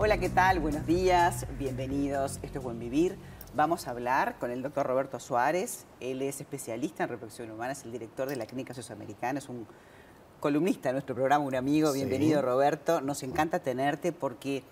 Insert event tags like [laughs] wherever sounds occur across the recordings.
Hola, ¿qué tal? Buenos días, bienvenidos. Esto es Buen Vivir. Vamos a hablar con el doctor Roberto Suárez. Él es especialista en reproducción humana, es el director de la Clínica Socioamericana, es un columnista de nuestro programa, un amigo. Bienvenido, Roberto. Nos encanta tenerte porque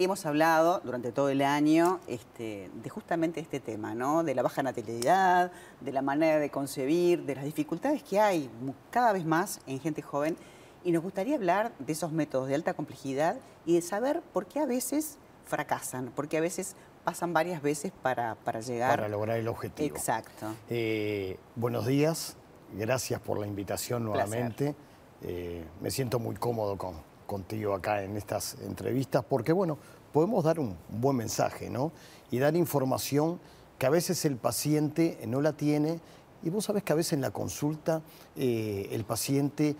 hemos hablado durante todo el año este, de justamente este tema, ¿no? De la baja natalidad, de la manera de concebir, de las dificultades que hay cada vez más en gente joven. Y nos gustaría hablar de esos métodos de alta complejidad y de saber por qué a veces fracasan, por qué a veces pasan varias veces para, llegar... Para lograr el objetivo. Exacto. Eh, buenos días, gracias por la invitación nuevamente. Eh, me siento muy cómodo con, contigo acá en estas entrevistas porque, bueno, podemos dar un buen mensaje, ¿no? Y dar información que a veces el paciente no la tiene y vos sabés que a veces en la consulta eh, el paciente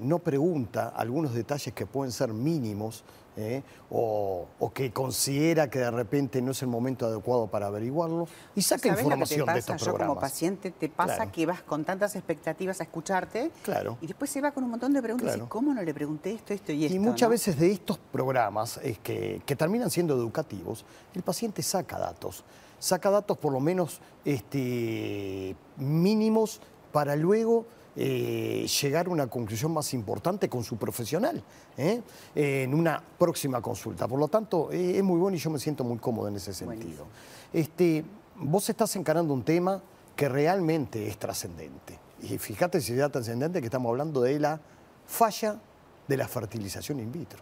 no pregunta algunos detalles que pueden ser mínimos ¿eh? o, que considera que de repente no es el momento adecuado para averiguarlo y saca información de estos Yo como paciente te pasa que vas con tantas expectativas a escucharte claro. y después se va con un montón de preguntas y ¿cómo no le pregunté esto, esto y esto? Y muchas veces de estos programas es que, que terminan siendo educativos, el paciente saca datos, saca datos por lo menos este, mínimos para luego eh, llegar a una conclusión más importante con su profesional ¿eh? en una próxima consulta. Por lo tanto, eh, es muy bueno y yo me siento muy cómodo en ese sentido. Este, vos estás encarando un tema que realmente es trascendente. Y fíjate si es trascendente que estamos hablando de la falla de la fertilización in vitro.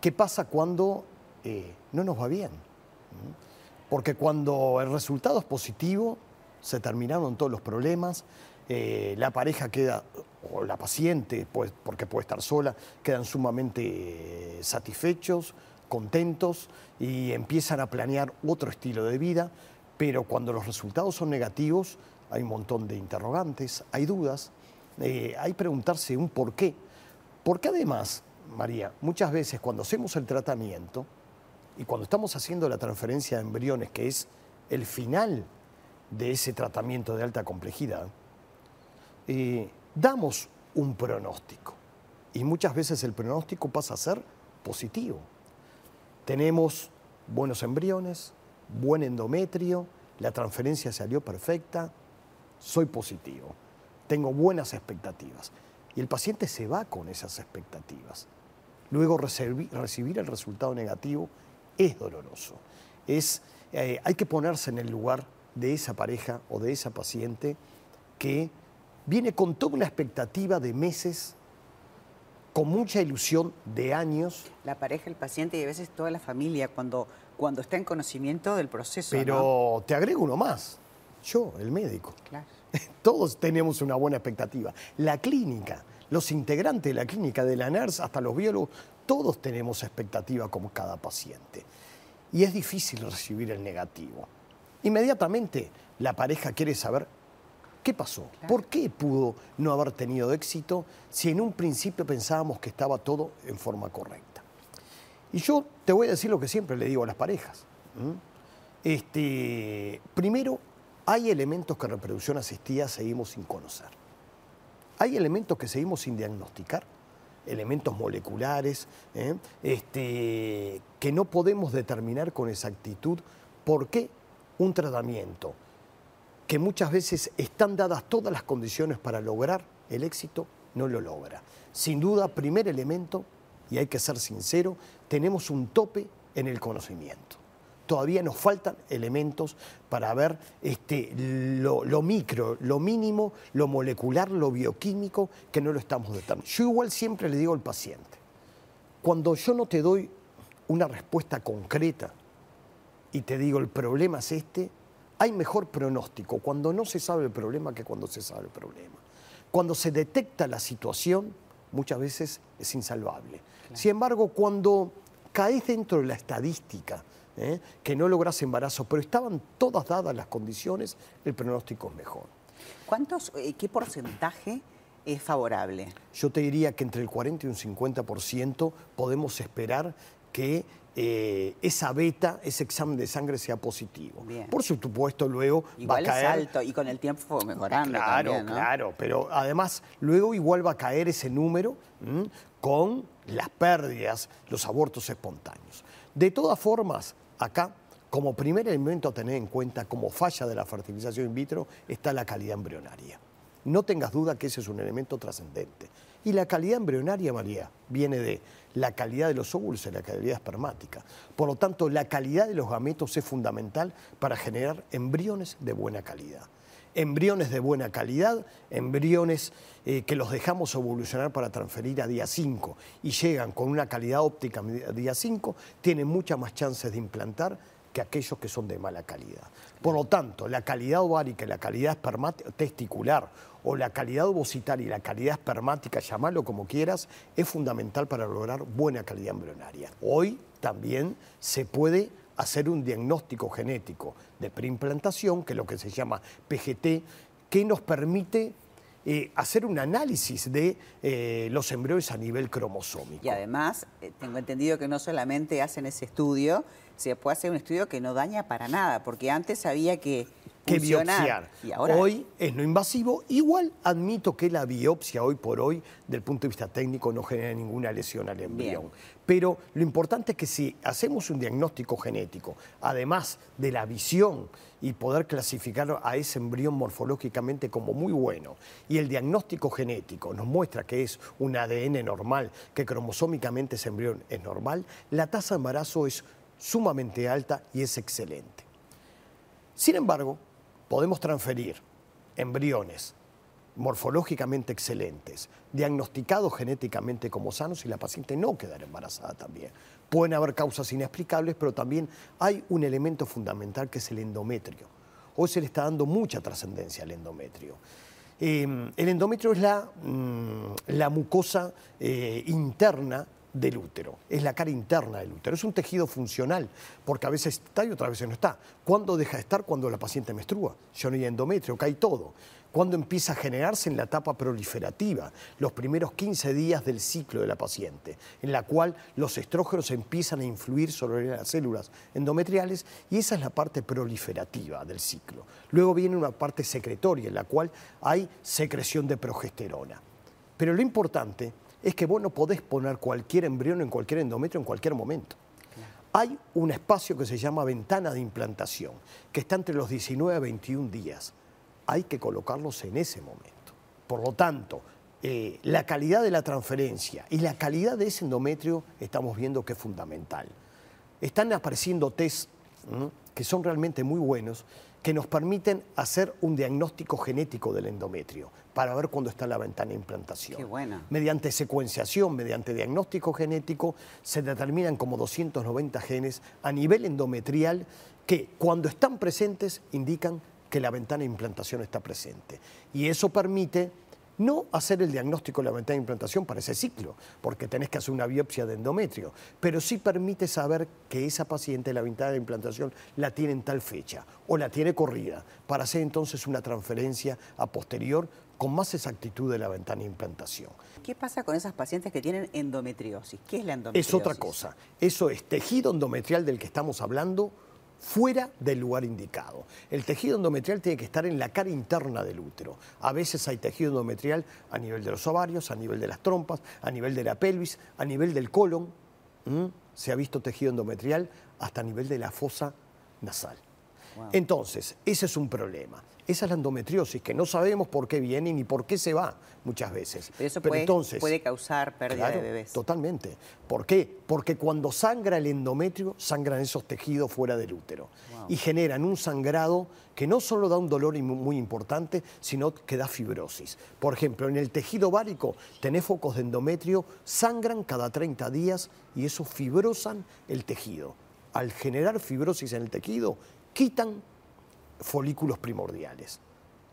¿Qué pasa cuando no nos va bien? Porque cuando el resultado es positivo, se terminaron todos los problemas, eh, la pareja queda, o la paciente, pues, porque puede estar sola, quedan sumamente satisfechos, contentos y empiezan a planear otro estilo de vida, pero cuando los resultados son negativos hay un montón de interrogantes, hay dudas, eh, hay preguntarse un por qué. Porque además, María, muchas veces cuando hacemos el tratamiento y cuando estamos haciendo la transferencia de embriones, que es el final de ese tratamiento de alta complejidad, eh, damos un pronóstico y muchas veces el pronóstico pasa a ser positivo. Tenemos buenos embriones, buen endometrio, la transferencia salió perfecta, soy positivo, tengo buenas expectativas. Y el paciente se va con esas expectativas. Luego recibir, el resultado negativo es doloroso. Es, eh, hay que ponerse en el lugar de esa pareja o de esa paciente que viene con toda una expectativa de meses, con mucha ilusión de años. La pareja, el paciente y a veces toda la familia cuando, cuando está en conocimiento del proceso. Pero te agrego uno más, yo, el médico. [laughs] Todos tenemos una buena expectativa. La clínica, los integrantes de la clínica, de la NERS hasta los biólogos, todos tenemos expectativa como cada paciente. Y es difícil recibir el negativo. Inmediatamente la pareja quiere saber ¿Qué pasó? ¿Por qué pudo no haber tenido éxito si en un principio pensábamos que estaba todo en forma correcta? Y yo te voy a decir lo que siempre le digo a las parejas. Este, primero, hay elementos que reproducción asistida seguimos sin conocer. Hay elementos que seguimos sin diagnosticar, elementos moleculares, ¿eh? este, que no podemos determinar con exactitud por qué un tratamiento que muchas veces están dadas todas las condiciones para lograr el éxito, no lo logra. Sin duda, primer elemento, y hay que ser sincero, tenemos un tope en el conocimiento. Todavía nos faltan elementos para ver este, lo, micro, lo mínimo, lo molecular, lo bioquímico, que no lo estamos determinando. Yo igual siempre le digo al paciente, cuando yo no te doy una respuesta concreta y te digo el problema es este, hay mejor pronóstico cuando no se sabe el problema que cuando se sabe el problema. Cuando se detecta la situación, muchas veces es insalvable. Sin embargo, cuando caes dentro de la estadística, ¿eh? que no logras embarazo, pero estaban todas dadas las condiciones, el pronóstico es mejor. ¿Cuántos, eh, qué porcentaje es favorable? Yo te diría que entre el 40 y un 50% podemos esperar que eh, esa beta, ese examen de sangre sea positivo. Bien. Por supuesto, luego Igual va a caer... es alto y con el tiempo fue mejorando Claro, también, ¿no? claro, pero además luego igual va a caer ese número ¿m? con las pérdidas, los abortos espontáneos. De todas formas, acá, como primer elemento a tener en cuenta como falla de la fertilización in vitro, está la calidad embrionaria. No tengas duda que ese es un elemento trascendente. Y la calidad embrionaria, María, viene de la calidad de los óvulos y la calidad espermática. Por lo tanto, la calidad de los gametos es fundamental para generar embriones de buena calidad embriones de buena calidad, embriones eh, que los dejamos evolucionar para transferir a día 5 y llegan con una calidad óptica a día 5, tienen muchas más chances de implantar que aquellos que son de mala calidad. Por lo tanto, la calidad ovárica y la calidad testicular o la calidad ovocitaria y la calidad espermática, llamarlo como quieras, es fundamental para lograr buena calidad embrionaria. Hoy también se puede hacer un diagnóstico genético de preimplantación, que es lo que se llama PGT, que nos permite eh, hacer un análisis de eh, los embriones a nivel cromosómico. Y además, eh, tengo entendido que no solamente hacen ese estudio, se puede hacer un estudio que no daña para nada, porque antes había que que biopsiar. Y ahora Hoy es no invasivo. Igual admito que la biopsia hoy por hoy, del punto de vista técnico, no genera ninguna lesión al embrión. Bien. Pero lo importante es que si hacemos un diagnóstico genético, además de la visión y poder clasificar a ese embrión morfológicamente como muy bueno, y el diagnóstico genético nos muestra que es un ADN normal, que cromosómicamente ese embrión es normal, la tasa de embarazo es sumamente alta y es excelente. Sin embargo, podemos transferir embriones morfológicamente excelentes, diagnosticados genéticamente como sanos y la paciente no quedar embarazada también. Pueden haber causas inexplicables, pero también hay un elemento fundamental que es el endometrio. Hoy se le está dando mucha trascendencia al endometrio. Eh, el endometrio es la, mm, la mucosa eh, interna del útero, es la cara interna del útero, es un tejido funcional, porque a veces está y otras veces no está. ¿Cuándo deja de estar? Cuando la paciente menstrua, ya no hay endometrio, cae todo. ¿Cuándo empieza a generarse en la etapa proliferativa? Los primeros 15 días del ciclo de la paciente, en la cual los estrógenos empiezan a influir sobre las células endometriales y esa es la parte proliferativa del ciclo. Luego viene una parte secretoria, en la cual hay secreción de progesterona. Pero lo importante es que vos no podés poner cualquier embrión en cualquier endometrio en cualquier momento. Hay un espacio que se llama ventana de implantación, que está entre los 19 a 21 días. Hay que colocarlos en ese momento. Por lo tanto, eh, la calidad de la transferencia y la calidad de ese endometrio estamos viendo que es fundamental. Están apareciendo test que son realmente muy buenos, que nos permiten hacer un diagnóstico genético del endometrio para ver cuándo está la ventana de implantación. Qué buena. Mediante secuenciación, mediante diagnóstico genético, se determinan como 290 genes a nivel endometrial que cuando están presentes indican que la ventana de implantación está presente. Y eso permite no hacer el diagnóstico de la ventana de implantación para ese ciclo, porque tenés que hacer una biopsia de endometrio, pero sí permite saber que esa paciente la ventana de implantación la tiene en tal fecha o la tiene corrida, para hacer entonces una transferencia a posterior con más exactitud de la ventana de implantación. ¿Qué pasa con esas pacientes que tienen endometriosis? ¿Qué es la endometriosis? Es otra cosa. Eso es tejido endometrial del que estamos hablando fuera del lugar indicado. El tejido endometrial tiene que estar en la cara interna del útero. A veces hay tejido endometrial a nivel de los ovarios, a nivel de las trompas, a nivel de la pelvis, a nivel del colon. Se ha visto tejido endometrial hasta a nivel de la fosa nasal. Wow. Entonces, ese es un problema. Esa es la endometriosis, que no sabemos por qué viene ni por qué se va muchas veces. Pero eso puede, entonces, puede causar pérdida Claro, de bebés. Totalmente. ¿Por qué? Porque cuando sangra el endometrio, sangran esos tejidos fuera del útero. Wow. Y generan un sangrado que no solo da un dolor muy importante, sino que da fibrosis. Por ejemplo, en el tejido ovárico tenés focos de endometrio, sangran cada 30 días y eso fibrosan el tejido. Al generar fibrosis en el tejido, quitan folículos primordiales.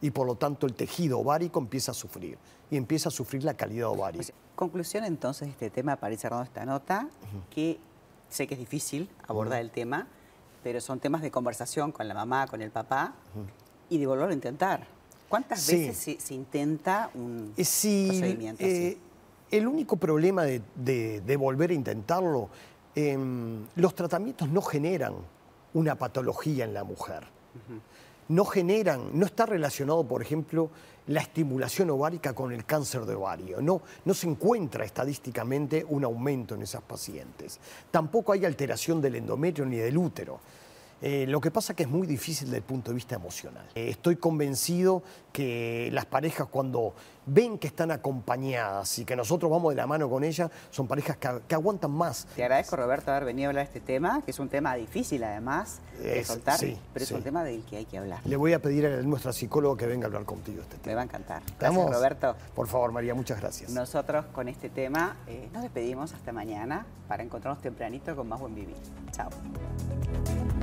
Y por lo tanto el tejido ovárico empieza a sufrir. Y empieza a sufrir la calidad ovárica. Conclusión entonces de este tema para ir cerrando esta nota, que sé que es difícil abordar el tema, pero son temas de conversación con la mamá, con el papá, y de volverlo a intentar. ¿Cuántas Sí. veces se, se intenta un Eh, procedimiento eh, así? el único problema de, de- de volver a intentarlo em, los tratamientos no generan una patología en la mujer. No generan, no está relacionado, por ejemplo, la estimulación ovárica con el cáncer de ovario. No, no se encuentra estadísticamente un aumento en esas pacientes. Tampoco hay alteración del endometrio ni del útero. Eh, lo que pasa es que es muy difícil desde el punto de vista emocional. Eh, estoy convencido que las parejas cuando ven que están acompañadas y que nosotros vamos de la mano con ellas, son parejas que, aguantan más. Te agradezco, Roberto, haber venido a hablar de este tema, que es un tema difícil además de soltar, pero es un tema del que hay que hablar. Le voy a pedir a nuestra psicóloga que venga a hablar contigo este tema. Me va a encantar. Gracias, Roberto. Por favor, María, muchas gracias. Nosotros con este tema eh, nos despedimos hasta mañana para encontrarnos tempranito con más buen vivir. Chao.